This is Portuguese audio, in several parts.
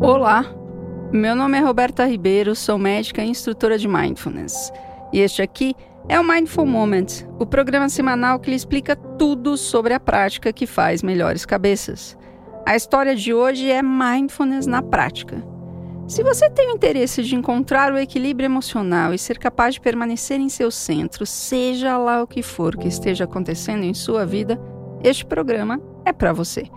Olá, meu nome é Roberta Ribeiro, sou médica e instrutora de Mindfulness. E este aqui é o Mindful Moment, o programa semanal que lhe explica tudo sobre a prática que faz melhores cabeças. A história de hoje é Mindfulness na prática. Se você tem o interesse de encontrar o equilíbrio emocional e ser capaz de permanecer em seu centro, seja lá o que for que esteja acontecendo em sua vida, este programa é para você.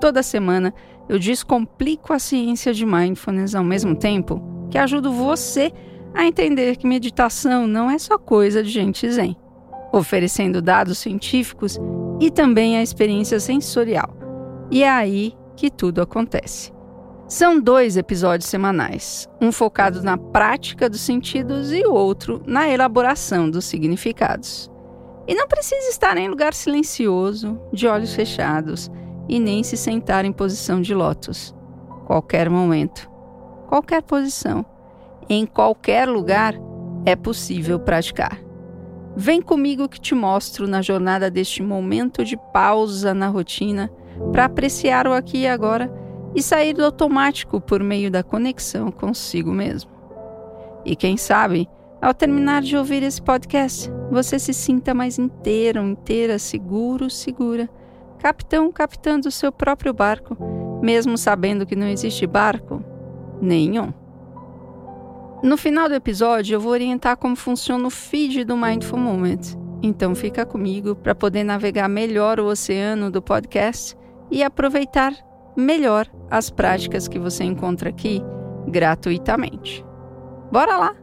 Toda semana eu descomplico a ciência de mindfulness ao mesmo tempo que ajudo você a entender que meditação não é só coisa de gente zen, oferecendo dados científicos e também a experiência sensorial. E é aí que tudo acontece. São dois episódios semanais, um focado na prática dos sentidos e o outro na elaboração dos significados. E não precisa estar em lugar silencioso, de olhos fechados e nem se sentar em posição de lótus. Qualquer momento, qualquer posição, em qualquer lugar é possível praticar. Vem comigo que te mostro na jornada deste momento de pausa na rotina para apreciar o aqui e agora e sair do automático por meio da conexão consigo mesmo. E quem sabe, ao terminar de ouvir esse podcast, você se sinta mais inteiro, inteira, seguro, segura, capitão capitando seu próprio barco, mesmo sabendo que não existe barco nenhum. No final do episódio, eu vou orientar como funciona o feed do Mindful Moment. Então fica comigo para poder navegar melhor o oceano do podcast e aproveitar melhor as práticas que você encontra aqui gratuitamente. Bora lá!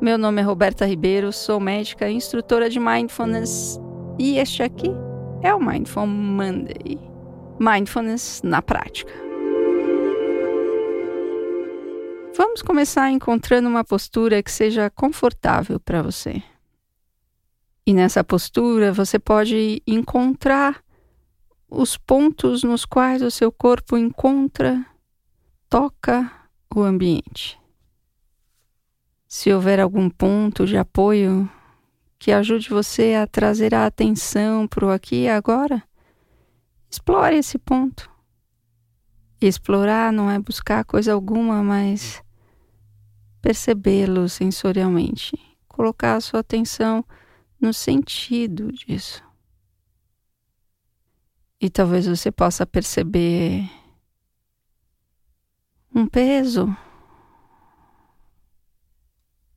Meu nome é Roberta Ribeiro, sou médica e instrutora de Mindfulness e este aqui é o Mindful Monday. Mindfulness na prática. Vamos começar encontrando uma postura que seja confortável para você. E nessa postura você pode encontrar os pontos nos quais o seu corpo encontra, toca o ambiente. Se houver algum ponto de apoio que ajude você a trazer a atenção para o aqui e agora, explore esse ponto. explorar não é buscar coisa alguma, mas percebê-lo sensorialmente, colocar a sua atenção no sentido disso. E talvez você possa perceber um peso,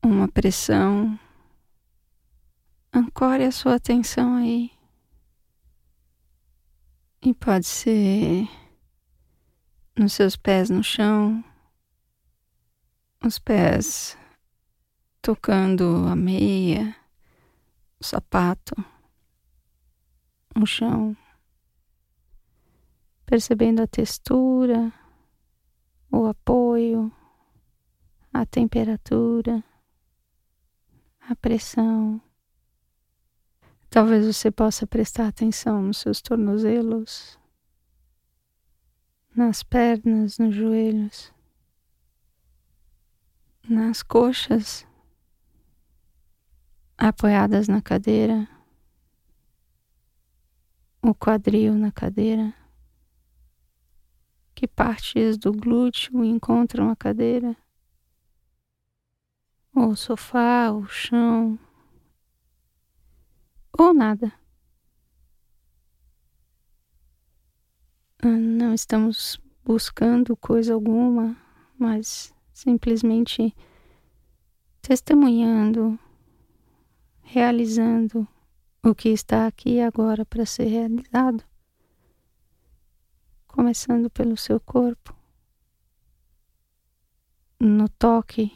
uma pressão. Ancore a sua atenção aí. E pode ser nos seus pés no chão, os pés tocando a meia, o sapato, o chão percebendo a textura, o apoio, a temperatura, a pressão. Talvez você possa prestar atenção nos seus tornozelos, nas pernas, nos joelhos, nas coxas, apoiadas na cadeira, o quadril na cadeira. Que partes do glúteo encontram a cadeira? Ou o sofá, o chão, ou nada. Ah, não estamos buscando coisa alguma, mas simplesmente testemunhando, realizando o que está aqui agora para ser realizado começando pelo seu corpo, no toque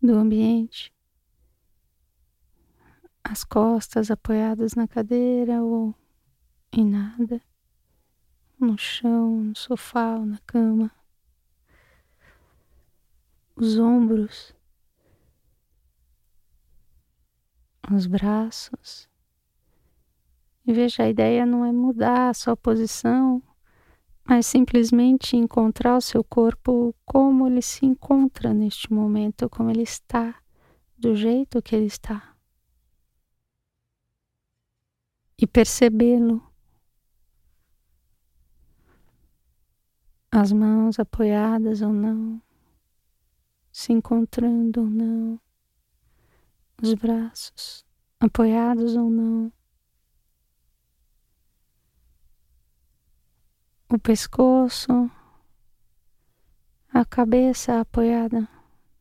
do ambiente, as costas apoiadas na cadeira ou em nada, no chão, no sofá ou na cama, os ombros, os braços e veja, a ideia não é mudar a sua posição, mas simplesmente encontrar o seu corpo como ele se encontra neste momento, como ele está, do jeito que ele está. E percebê-lo. as mãos apoiadas ou não, se encontrando ou não, os braços apoiados ou não, o pescoço, a cabeça apoiada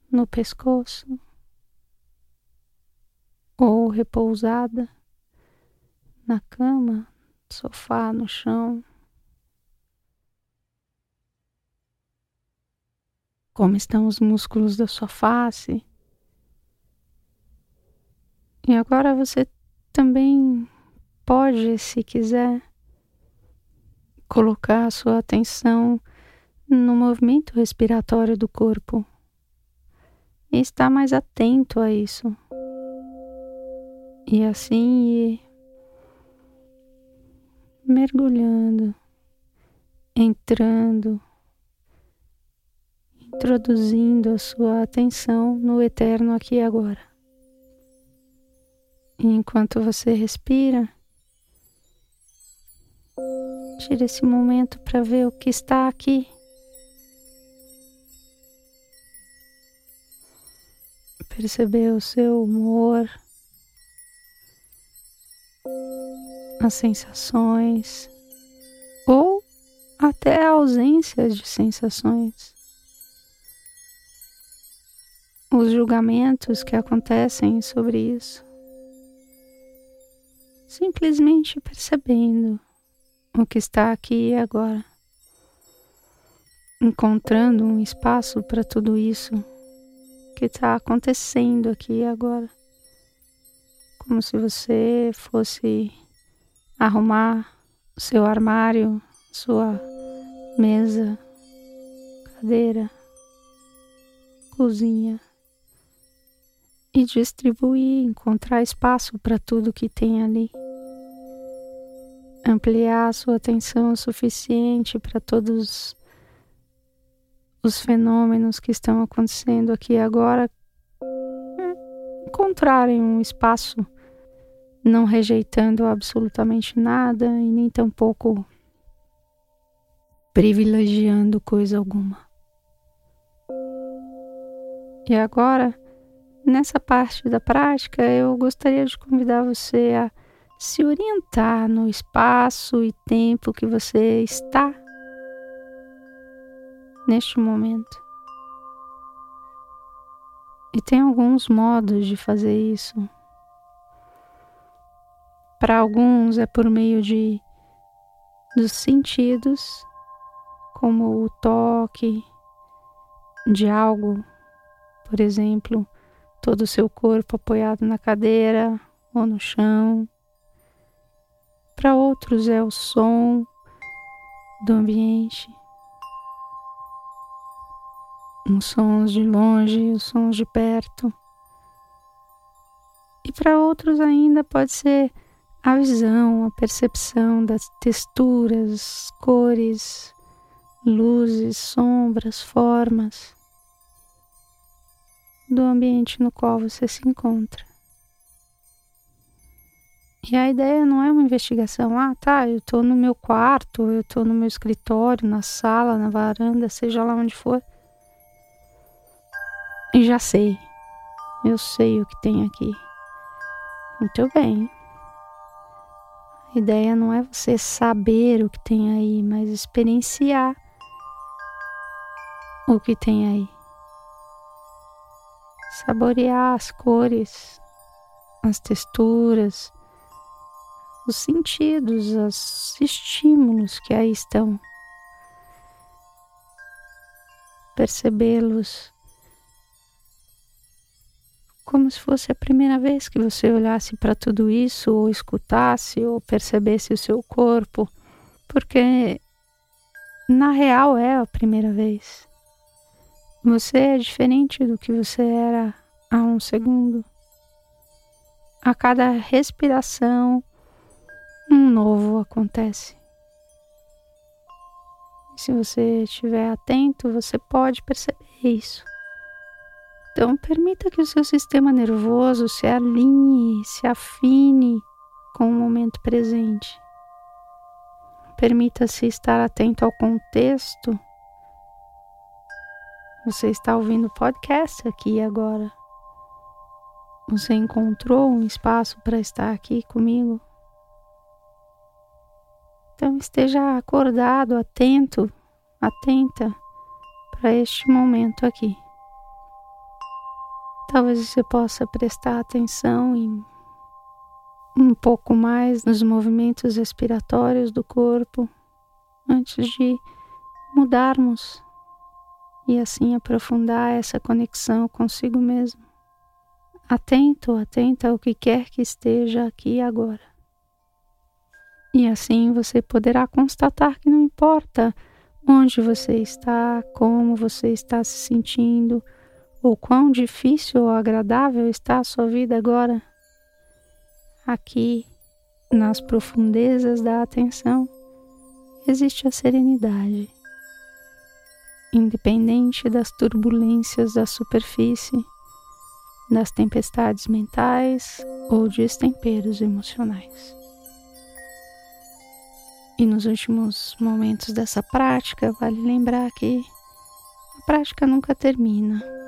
no pescoço ou repousada na cama, sofá, no chão. Como estão os músculos da sua face? E agora você também pode, se quiser, colocar a sua atenção no movimento respiratório do corpo e estar mais atento a isso. E assim ir mergulhando, entrando, introduzindo a sua atenção no eterno aqui e agora. E enquanto você respira, tire esse momento para ver o que está aqui. Perceber o seu humor as sensações ou até a ausência de sensações. Os julgamentos que acontecem sobre isso. Simplesmente percebendo o que está aqui e agora. Encontrando um espaço para tudo isso que está acontecendo aqui e agora. Como se você fosse arrumar seu armário, sua mesa, cadeira, cozinha e distribuir, encontrar espaço para tudo que tem ali. Ampliar sua atenção o suficiente para todos os fenômenos que estão acontecendo aqui agora encontrarem um espaço não rejeitando absolutamente nada e nem tampouco privilegiando coisa alguma. E agora, nessa parte da prática, eu gostaria de convidar você a se orientar no espaço e tempo que você está neste momento. E tem alguns modos de fazer isso. Para alguns é por meio de dos sentidos, como o toque de algo, por exemplo, todo o seu corpo apoiado na cadeira ou no chão. Para outros é o som do ambiente, os sons de longe, os sons de perto. E para outros ainda pode ser a visão, a percepção das texturas, cores, luzes, sombras, formas do ambiente no qual você se encontra. E a ideia não é uma investigação, ah, tá, eu tô no meu quarto, eu tô no meu escritório, na sala, na varanda, seja lá onde for. E já sei, eu sei o que tem aqui. Muito bem, a ideia não é você saber o que tem aí, mas experienciar o que tem aí. Saborear as cores, as texturas, os sentidos, os estímulos que aí estão. Percebê-los como se fosse a primeira vez que você olhasse para tudo isso, ou escutasse, ou percebesse o seu corpo, porque na real é a primeira vez. Você é diferente do que você era há um segundo. A cada respiração, um novo acontece. Se você estiver atento, você pode perceber isso. Então, permita que o seu sistema nervoso se alinhe, se afine com o momento presente. Permita-se estar atento ao contexto Você está ouvindo o podcast aqui agora. Você encontrou um espaço para estar aqui comigo? Então esteja acordado, atento, atenta para este momento aqui. Talvez você possa prestar atenção em um pouco mais nos movimentos respiratórios do corpo antes de mudarmos e assim aprofundar essa conexão consigo mesmo. Atento, atenta ao que quer que esteja aqui agora. E assim você poderá constatar que não importa onde você está, como você está se sentindo, ou quão difícil ou agradável está a sua vida agora. Aqui, nas profundezas da atenção, existe a serenidade. Independente das turbulências da superfície, das tempestades mentais ou destemperos emocionais. E nos últimos momentos dessa prática, vale lembrar que a prática nunca termina.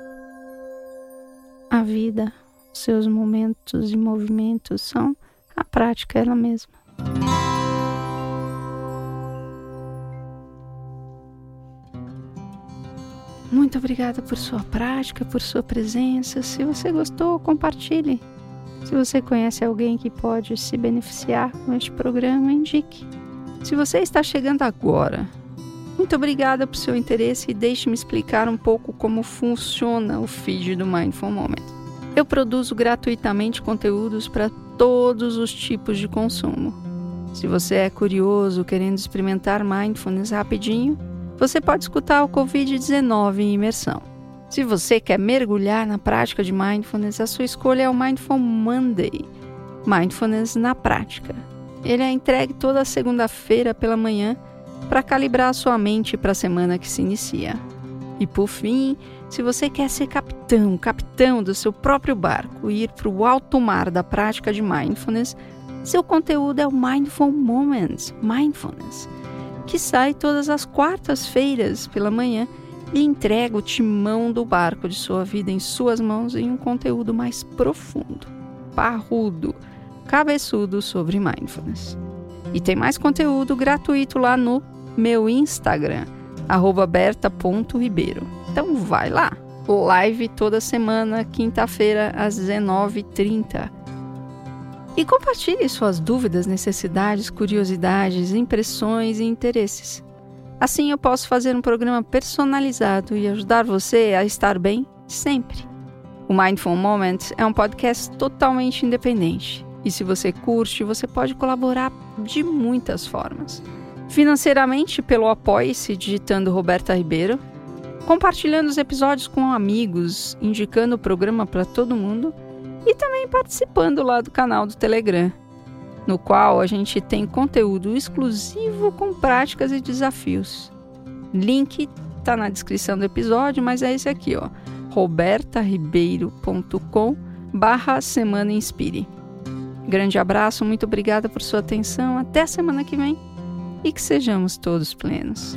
Vida, seus momentos e movimentos são a prática ela mesma. Muito obrigada por sua prática, por sua presença. Se você gostou, compartilhe. Se você conhece alguém que pode se beneficiar com este programa, indique. Se você está chegando agora, muito obrigada por seu interesse e deixe-me explicar um pouco como funciona o feed do Mindful Moment. Eu produzo gratuitamente conteúdos para todos os tipos de consumo. Se você é curioso, querendo experimentar mindfulness rapidinho, você pode escutar o Covid-19 em imersão. Se você quer mergulhar na prática de mindfulness, a sua escolha é o Mindful Monday Mindfulness na Prática. Ele é entregue toda segunda-feira pela manhã para calibrar a sua mente para a semana que se inicia. E por fim, se você quer ser capitão, capitão do seu próprio barco e ir para o alto mar da prática de mindfulness, seu conteúdo é o Mindful Moments Mindfulness, que sai todas as quartas-feiras pela manhã e entrega o timão do barco de sua vida em suas mãos em um conteúdo mais profundo, parrudo, cabeçudo sobre mindfulness. E tem mais conteúdo gratuito lá no meu Instagram, berta.ribeiro. Então vai lá. Live toda semana, quinta-feira, às 19h30. E compartilhe suas dúvidas, necessidades, curiosidades, impressões e interesses. Assim eu posso fazer um programa personalizado e ajudar você a estar bem sempre. O Mindful Moment é um podcast totalmente independente. E se você curte, você pode colaborar de muitas formas. Financeiramente pelo Apoie-se digitando Roberta Ribeiro, compartilhando os episódios com amigos, indicando o programa para todo mundo e também participando lá do canal do Telegram, no qual a gente tem conteúdo exclusivo com práticas e desafios. Link está na descrição do episódio, mas é esse aqui, ó, robertaribeiro.com barra Semana Inspire. Grande abraço, muito obrigada por sua atenção. Até semana que vem e que sejamos todos plenos.